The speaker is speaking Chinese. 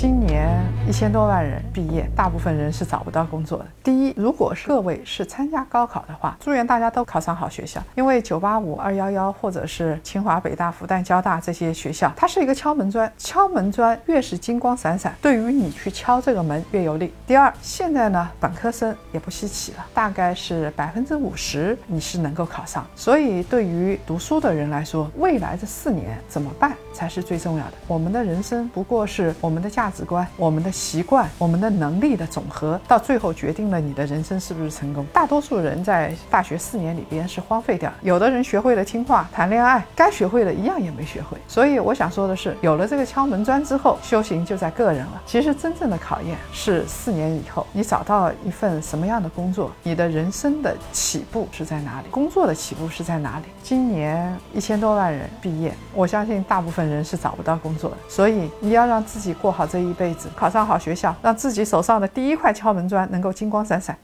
今年一千多万人毕业，大部分人是找不到工作的。第一，如果是各位是参加高考的话，祝愿大家都考上好学校，因为九八五、二幺幺或者是清华、北大、复旦、交大这些学校，它是一个敲门砖，敲门砖越是金光闪闪，对于你去敲这个门越有利。第二，现在呢，本科生也不稀奇了，大概是百分之五十你是能够考上，所以对于读书的人来说，未来这四年怎么办才是最重要的。我们的人生不过是我们的价值观、我们的习惯、我们的能力的总和，到最后决定了你的人生是不是成功。大多数人在大学四年里边是荒废掉，有的人学会了听话、谈恋爱，该学会的一样也没学会。所以我想说的是，有了这个敲门砖之后，修行就在个人了。其实真正的考验是四年以后，你找到一份什么样的工作，你的人生的起步是在哪里，工作的起步是在哪里。今年一千多万人毕业，我相信大部分人是找不到工作的，所以你要让自己过好这一辈子，考上上好学校，让自己手上的第一块敲门砖能够金光闪闪。